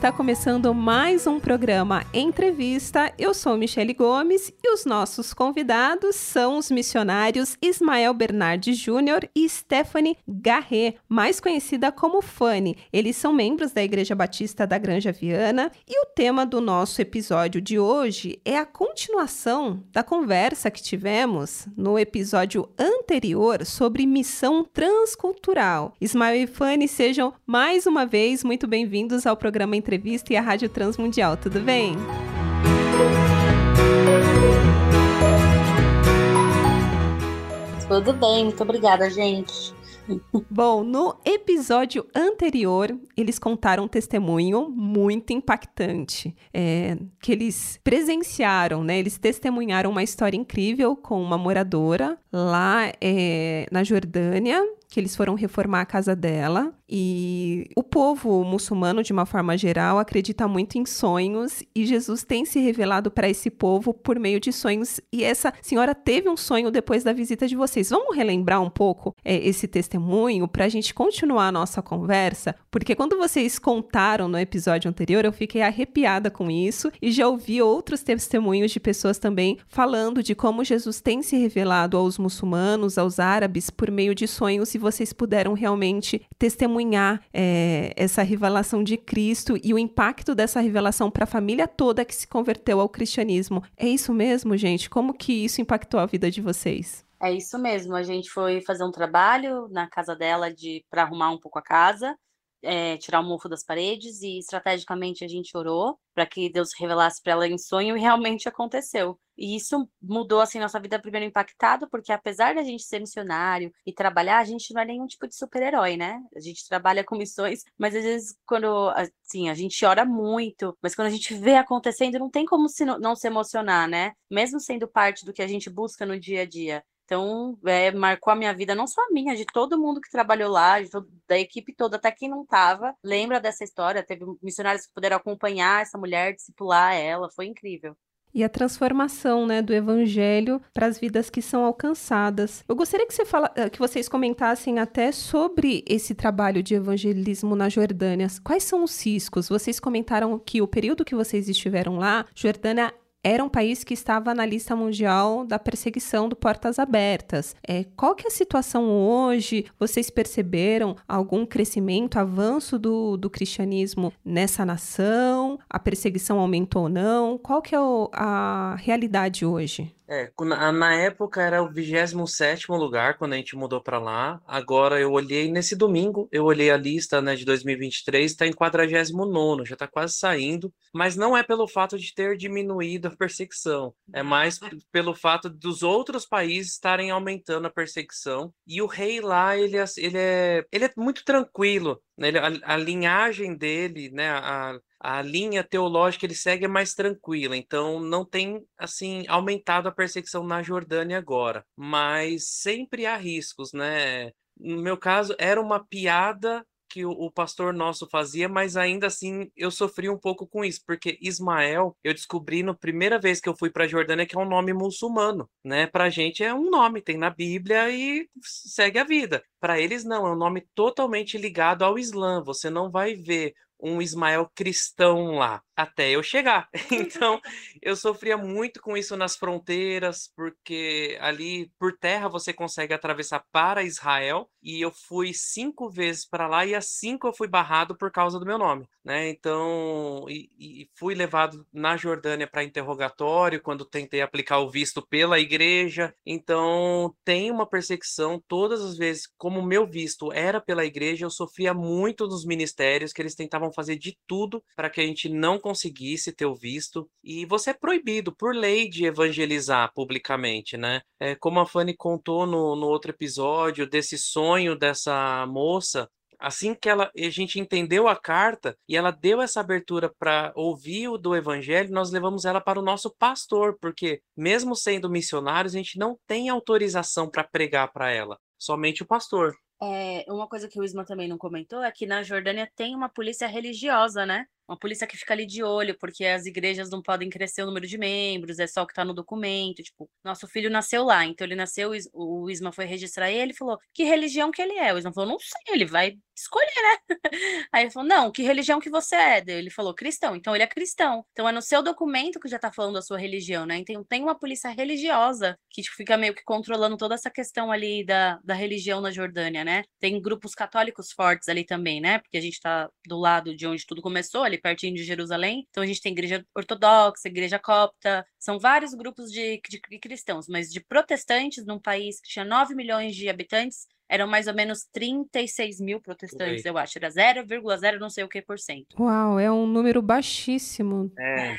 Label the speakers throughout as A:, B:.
A: Está começando mais um programa Entrevista. Eu sou Michele Gomes e os nossos convidados são os missionários Ismael Bernardes Júnior e Stephanie Garret, mais conhecida como Fanny. Eles são membros da Igreja Batista da Granja Viana e o tema do nosso episódio de hoje é a continuação da conversa que tivemos no episódio anterior sobre missão transcultural. Ismael e Fanny, sejam mais uma vez muito bem-vindos ao programa programa Entrevista e a Rádio Transmundial. Tudo bem?
B: Tudo bem, muito obrigada, gente.
A: Bom, no episódio anterior, eles contaram um testemunho muito impactante, é, que eles presenciaram, né? Eles testemunharam uma história incrível com uma moradora lá é, na Jordânia, que eles foram reformar a casa dela. E o povo muçulmano, de uma forma geral, acredita muito em sonhos e Jesus tem se revelado para esse povo por meio de sonhos. E essa senhora teve um sonho depois da visita de vocês. Vamos relembrar um pouco é, esse testemunho para a gente continuar a nossa conversa? Porque quando vocês contaram no episódio anterior, eu fiquei arrepiada com isso e já ouvi outros testemunhos de pessoas também falando de como Jesus tem se revelado aos muçulmanos, aos árabes, por meio de sonhos e vocês puderam realmente testemunhar é, essa revelação de Cristo e o impacto dessa revelação para a família toda que se converteu ao cristianismo. É isso mesmo, gente? Como que isso impactou a vida de vocês?
B: É isso mesmo. A gente foi fazer um trabalho na casa dela de para arrumar um pouco a casa é, tirar o mofo das paredes e estrategicamente a gente orou para que Deus revelasse para ela em sonho e realmente aconteceu. E isso mudou assim nossa vida primeiro impactado, porque apesar da gente ser missionário e trabalhar, a gente não é nenhum tipo de super-herói, né? A gente trabalha com missões, mas às vezes quando assim, a gente ora muito, mas quando a gente vê acontecendo, não tem como se não, não se emocionar, né? Mesmo sendo parte do que a gente busca no dia a dia. Então, é, marcou a minha vida, não só a minha, de todo mundo que trabalhou lá, todo, da equipe toda, até quem não estava, lembra dessa história. Teve missionários que puderam acompanhar essa mulher, discipular ela, foi incrível
A: e a transformação né, do evangelho para as vidas que são alcançadas. Eu gostaria que, você fala, eh, que vocês comentassem até sobre esse trabalho de evangelismo na Jordânia. Quais são os riscos? Vocês comentaram que o período que vocês estiveram lá, Jordânia era um país que estava na lista mundial da perseguição do Portas Abertas. É, qual que é a situação hoje? Vocês perceberam algum crescimento, avanço do, do cristianismo nessa nação? A perseguição aumentou ou não? Qual que é o, a realidade hoje?
C: É, na época era o 27 lugar quando a gente mudou para lá. Agora eu olhei nesse domingo, eu olhei a lista né, de 2023, está em 49, já está quase saindo. Mas não é pelo fato de ter diminuído a perseguição, é mais pelo fato dos outros países estarem aumentando a perseguição. E o rei lá, ele, é, ele, é, ele é muito tranquilo. Né? A, a linhagem dele, né, a, a linha teológica ele segue é mais tranquila, então não tem assim aumentado a perseguição na Jordânia agora, mas sempre há riscos, né? No meu caso era uma piada que o, pastor nosso fazia, mas ainda assim eu sofri um pouco com isso, porque Ismael, eu descobri na primeira vez que eu fui para a Jordânia que é um nome muçulmano, né? Para gente é um nome, tem na Bíblia e segue a vida. Para eles não, é um nome totalmente ligado ao Islã. Você não vai ver um Ismael cristão lá até eu chegar. Então, eu sofria muito com isso nas fronteiras, porque ali por terra você consegue atravessar para Israel, e eu fui cinco vezes para lá, e as cinco eu fui barrado por causa do meu nome, né? Então, e, e fui levado na Jordânia para interrogatório quando tentei aplicar o visto pela igreja. Então, tem uma perseguição todas as vezes, como meu visto era pela igreja, eu sofria muito dos ministérios que eles tentavam fazer de tudo para que a gente não conseguisse ter o visto. E você é proibido, por lei, de evangelizar publicamente, né? É, como a Fanny contou no, no outro episódio, desse sonho dessa moça assim que ela, a gente entendeu a carta e ela deu essa abertura para ouvir o do evangelho, nós levamos ela para o nosso pastor, porque mesmo sendo missionários, a gente não tem autorização para pregar para ela, somente o pastor.
B: É, uma coisa que o Isma também não comentou é que na Jordânia tem uma polícia religiosa, né? Uma polícia que fica ali de olho, porque as igrejas não podem crescer o número de membros, é só o que está no documento. Tipo, nosso filho nasceu lá, então ele nasceu, o Isma foi registrar ele, falou: que religião que ele é? O Isma falou: não sei, ele vai escolher, né? Aí ele falou: não, que religião que você é? Ele falou: cristão. Então ele é cristão. Então é no seu documento que já tá falando a sua religião, né? Então tem uma polícia religiosa que tipo, fica meio que controlando toda essa questão ali da, da religião na Jordânia, né? Tem grupos católicos fortes ali também, né? Porque a gente tá do lado de onde tudo começou, ali pertinho de Jerusalém. Então a gente tem igreja ortodoxa, igreja copta, são vários grupos de, de, de cristãos, mas de protestantes num país que tinha 9 milhões de habitantes, eram mais ou menos 36 mil protestantes, eu acho. Era 0,0 não sei o que por cento.
A: Uau, é um número baixíssimo.
C: É.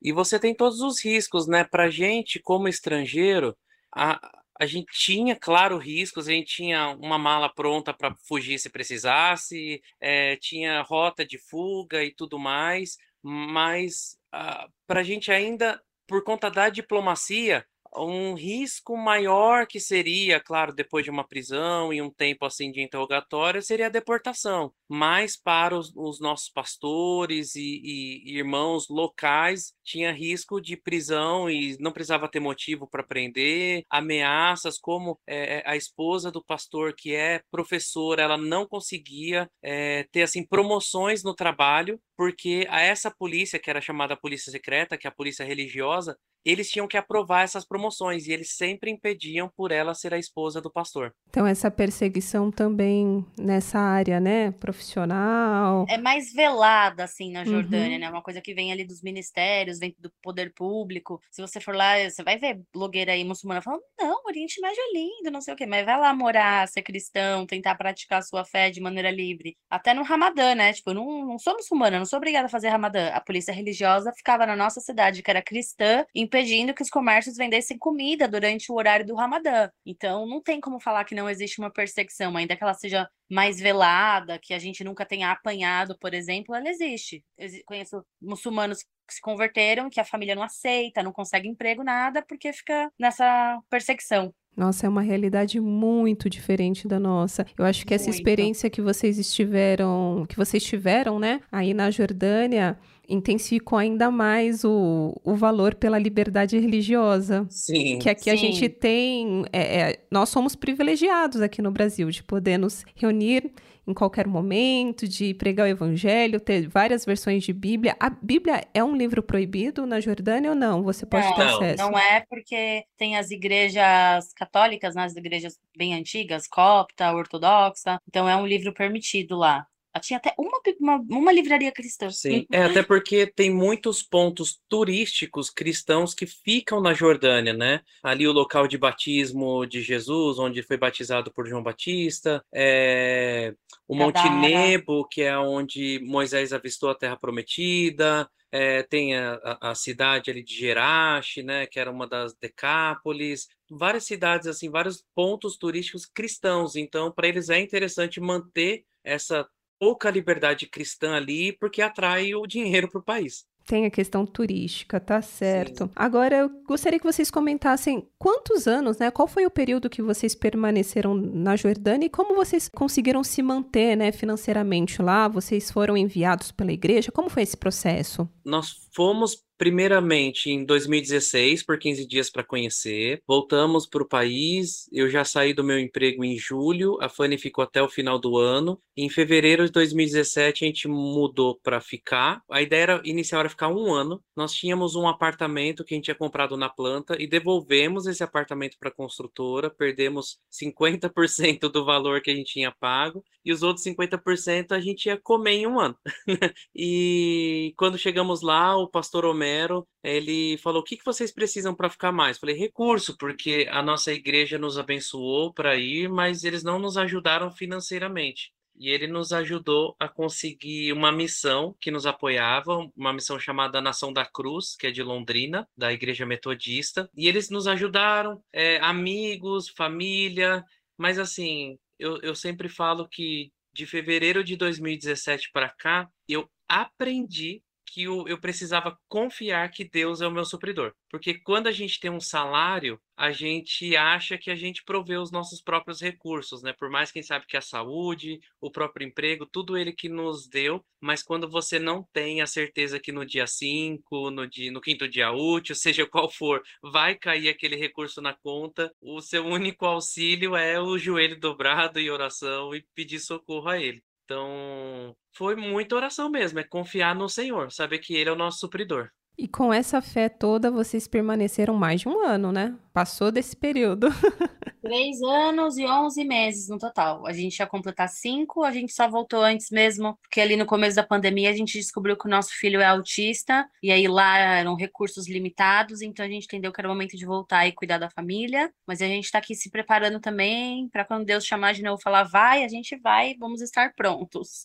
C: E você tem todos os riscos, né? Pra gente, como estrangeiro, a, a gente tinha, claro, riscos, a gente tinha uma mala pronta para fugir se precisasse, é, tinha rota de fuga e tudo mais, mas uh, para a gente ainda, por conta da diplomacia, um risco maior que seria, claro, depois de uma prisão e um tempo assim de interrogatório, seria a deportação. Mas para os, os nossos pastores e, e, irmãos locais, tinha risco de prisão e não precisava ter motivo para prender, ameaças, como é, a esposa do pastor, que é professora, ela não conseguia é, ter assim promoções no trabalho, porque a essa polícia, que era chamada polícia secreta, que é a polícia religiosa, eles tinham que aprovar essas promoções e eles sempre impediam por ela ser a esposa do pastor.
A: Então essa perseguição também nessa área, né, profissional.
B: É mais velada assim na Jordânia, uhum. né? Uma coisa que vem ali dos ministérios, vem do poder público. Se você for lá, você vai ver blogueira aí muçulmana falando: "Não, Oriente Médio é lindo, não sei o quê", mas vai lá morar, ser cristão, tentar praticar a sua fé de maneira livre. Até no Ramadã, né? Tipo, eu não, não sou muçulmana, não sou obrigada a fazer Ramadã. A polícia religiosa ficava na nossa cidade, que era cristã, impedindo que os comércios vendessem comida durante o horário do Ramadã. Então, não tem como falar que não existe uma perseguição, ainda que ela seja mais velada, que a gente nunca tenha apanhado, por exemplo, ela existe. Eu conheço muçulmanos se converteram, que a família não aceita, não consegue emprego, nada, porque fica nessa perseguição.
A: Nossa, é uma realidade muito diferente da nossa. Eu acho que essa muito. experiência que vocês estiveram, que vocês tiveram, né, aí na Jordânia, intensificou ainda mais o, o valor pela liberdade religiosa.
C: Sim.
A: Que aqui
B: sim.
A: a gente tem. É, é, nós somos privilegiados aqui no Brasil de poder nos reunir em qualquer momento, de pregar o evangelho, ter várias versões de Bíblia. A Bíblia é um livro proibido na Jordânia ou não? Você pode
B: não,
A: ter acesso?
B: Não é, porque tem as igrejas católicas, né, as igrejas bem antigas, copta, ortodoxa, então é um livro permitido lá. Tinha até uma, uma, uma, livraria cristã.
C: Sim, é até porque tem muitos pontos turísticos cristãos que ficam na Jordânia, né? Ali o local de batismo de Jesus, onde foi batizado por João Batista, é... o Monte Nebo, que é onde Moisés avistou a Terra Prometida, é, tem a, a, cidade ali de Gerache, né, que era uma das Decápolis, várias cidades assim, vários pontos turísticos cristãos. Então, para eles é interessante manter essa pouca liberdade cristã ali, porque atrai o dinheiro para o país.
A: Tem a questão turística, tá certo. Sim. Agora, eu gostaria que vocês comentassem quantos anos, né? Qual foi o período que vocês permaneceram na Jordânia e como vocês conseguiram se manter, né, financeiramente lá? Vocês foram enviados pela igreja? Como foi esse processo?
C: Nós fomos primeiramente em 2016 por 15 dias para conhecer. Voltamos para o país. Eu já saí do meu emprego em julho. A Fanny ficou até o final do ano. Em fevereiro de 2017 a gente mudou para ficar. A ideia era, inicial era ficar um ano. Nós tínhamos um apartamento que a gente tinha comprado na planta e devolvemos esse apartamento para a construtora. Perdemos 50% do valor que a gente tinha pago e os outros 50% a gente ia comer em um ano. e quando chegamos lá, o pastor Homero, ele falou: "O que que vocês precisam para ficar mais?" Falei: "Recurso, porque a nossa igreja nos abençoou para ir, mas eles não nos ajudaram financeiramente." E ele nos ajudou a conseguir uma missão que nos apoiava, uma missão chamada Nação da Cruz, que é de Londrina, da Igreja Metodista. E eles nos ajudaram, é, amigos, família, mas assim, eu, eu sempre falo que de fevereiro de 2017 para cá, eu aprendi que eu, eu precisava confiar que Deus é o meu supridor. Porque quando a gente tem um salário, a gente acha que a gente provê os nossos próprios recursos, né? Por mais quem sabe que a saúde, o próprio emprego, tudo ele que nos deu, mas quando você não tem a certeza que no dia 5, no, dia, no quinto dia útil, seja qual for, vai cair aquele recurso na conta, o seu único auxílio é o joelho dobrado e oração e pedir socorro a ele. Então, foi muita oração mesmo, é confiar no Senhor, saber que Ele é o nosso supridor.
A: E com essa fé toda, vocês permaneceram mais de um ano, né? Passou desse período.
B: Três anos e onze meses no total. A gente ia completar cinco, a gente só voltou antes mesmo, porque ali no começo da pandemia a gente descobriu que o nosso filho é autista, e aí lá eram recursos limitados, então a gente entendeu que era o momento de voltar e cuidar da família. Mas a gente está aqui se preparando também para quando Deus chamar de novo falar vai, a gente vai, vamos estar prontos.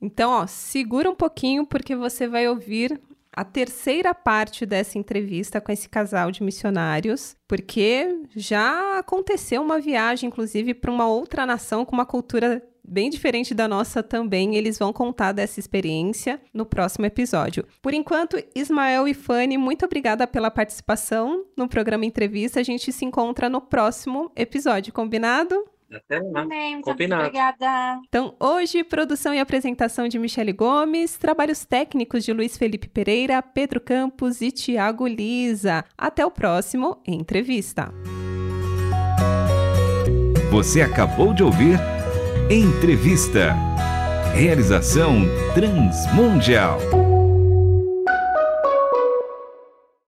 A: Então, ó, segura um pouquinho, porque você vai ouvir a terceira parte dessa entrevista com esse casal de missionários, porque já aconteceu uma viagem, inclusive, para uma outra nação com uma cultura bem diferente da nossa também. Eles vão contar dessa experiência no próximo episódio. Por enquanto, Ismael e Fanny, muito obrigada pela participação no programa Entrevista. A gente se encontra no próximo episódio, combinado?
C: Até lá.
B: Amém, muito
C: Combinado.
B: obrigada.
A: Então, hoje, produção e apresentação de Michele Gomes, trabalhos técnicos de Luiz Felipe Pereira, Pedro Campos e Tiago Lisa. Até o próximo Entrevista.
D: Você acabou de ouvir Entrevista. Realização Transmundial.